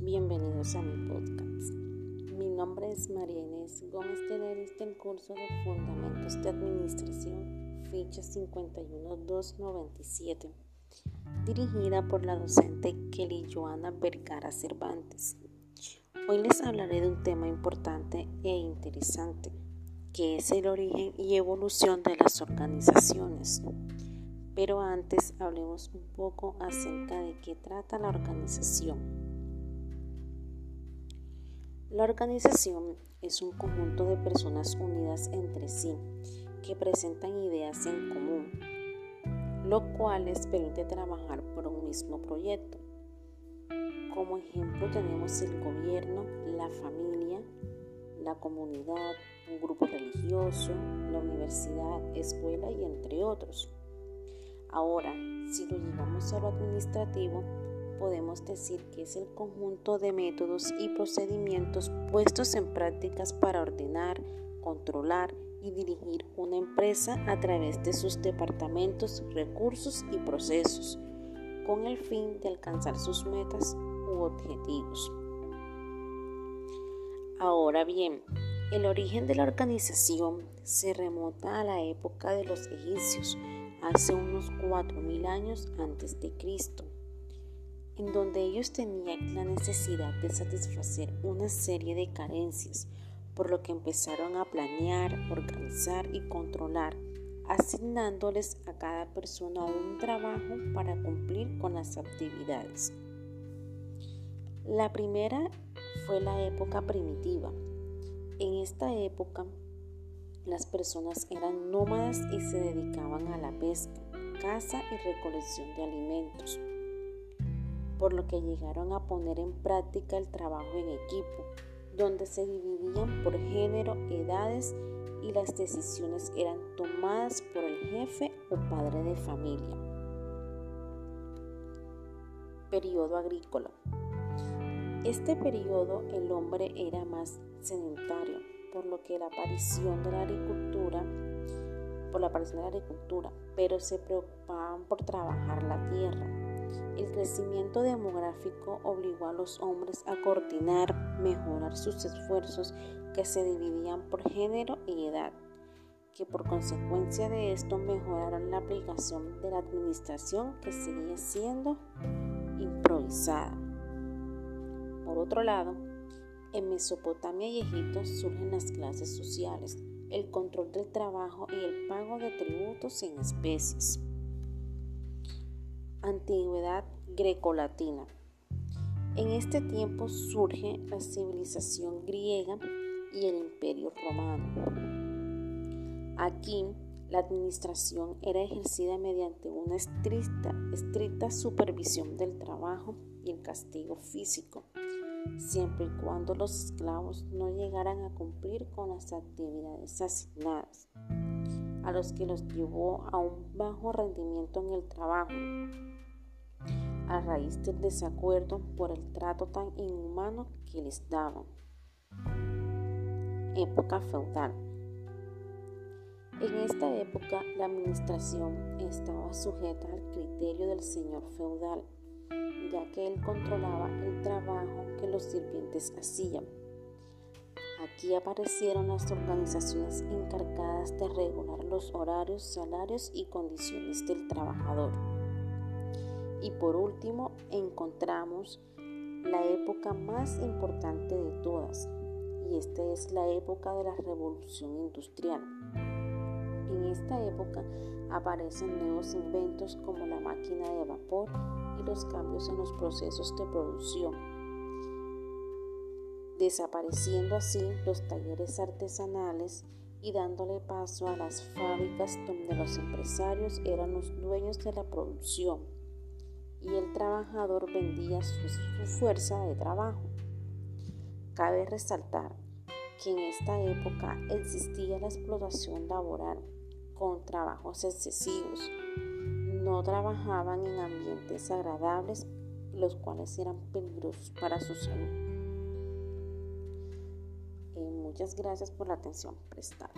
bienvenidos a mi podcast. Mi nombre es María Inés Gómez Tenerista del curso de Fundamentos de Administración, ficha 51297, dirigida por la docente Kelly Joana Vergara Cervantes. Hoy les hablaré de un tema importante e interesante, que es el origen y evolución de las organizaciones. Pero antes hablemos un poco acerca de qué trata la organización. La organización es un conjunto de personas unidas entre sí que presentan ideas en común, lo cual les permite trabajar por un mismo proyecto. Como ejemplo tenemos el gobierno, la familia, la comunidad, un grupo religioso, la universidad, escuela y entre otros. Ahora, si lo llevamos a lo administrativo, podemos decir que es el conjunto de métodos y procedimientos puestos en prácticas para ordenar, controlar y dirigir una empresa a través de sus departamentos, recursos y procesos, con el fin de alcanzar sus metas u objetivos. Ahora bien, el origen de la organización se remota a la época de los egipcios, hace unos 4.000 años antes de Cristo en donde ellos tenían la necesidad de satisfacer una serie de carencias, por lo que empezaron a planear, organizar y controlar, asignándoles a cada persona un trabajo para cumplir con las actividades. La primera fue la época primitiva. En esta época, las personas eran nómadas y se dedicaban a la pesca, caza y recolección de alimentos por lo que llegaron a poner en práctica el trabajo en equipo, donde se dividían por género, edades y las decisiones eran tomadas por el jefe o padre de familia. Periodo agrícola. Este periodo el hombre era más sedentario, por lo que la aparición de la agricultura, por la aparición de la agricultura, pero se preocupaban por trabajar la tierra el crecimiento demográfico obligó a los hombres a coordinar, mejorar sus esfuerzos que se dividían por género y edad, que por consecuencia de esto mejoraron la aplicación de la administración que seguía siendo improvisada. Por otro lado, en Mesopotamia y Egipto surgen las clases sociales, el control del trabajo y el pago de tributos en especies. Antigüedad grecolatina. En este tiempo surge la civilización griega y el imperio romano. Aquí la administración era ejercida mediante una estricta, estricta supervisión del trabajo y el castigo físico, siempre y cuando los esclavos no llegaran a cumplir con las actividades asignadas a los que los llevó a un bajo rendimiento en el trabajo, a raíz del desacuerdo por el trato tan inhumano que les daban. Época feudal. En esta época la administración estaba sujeta al criterio del señor feudal, ya que él controlaba el trabajo que los sirvientes hacían Aquí aparecieron las organizaciones encargadas de regular los horarios, salarios y condiciones del trabajador. Y por último encontramos la época más importante de todas, y esta es la época de la revolución industrial. En esta época aparecen nuevos inventos como la máquina de vapor los cambios en los procesos de producción desapareciendo así los talleres artesanales y dándole paso a las fábricas donde los empresarios eran los dueños de la producción y el trabajador vendía su, fuerza de trabajo. Cabe resaltar que en esta época existía la explotación laboral con trabajos excesivos. No trabajaban en ambientes agradables, los cuales eran peligrosos para su salud. Muchas gracias por la atención prestada.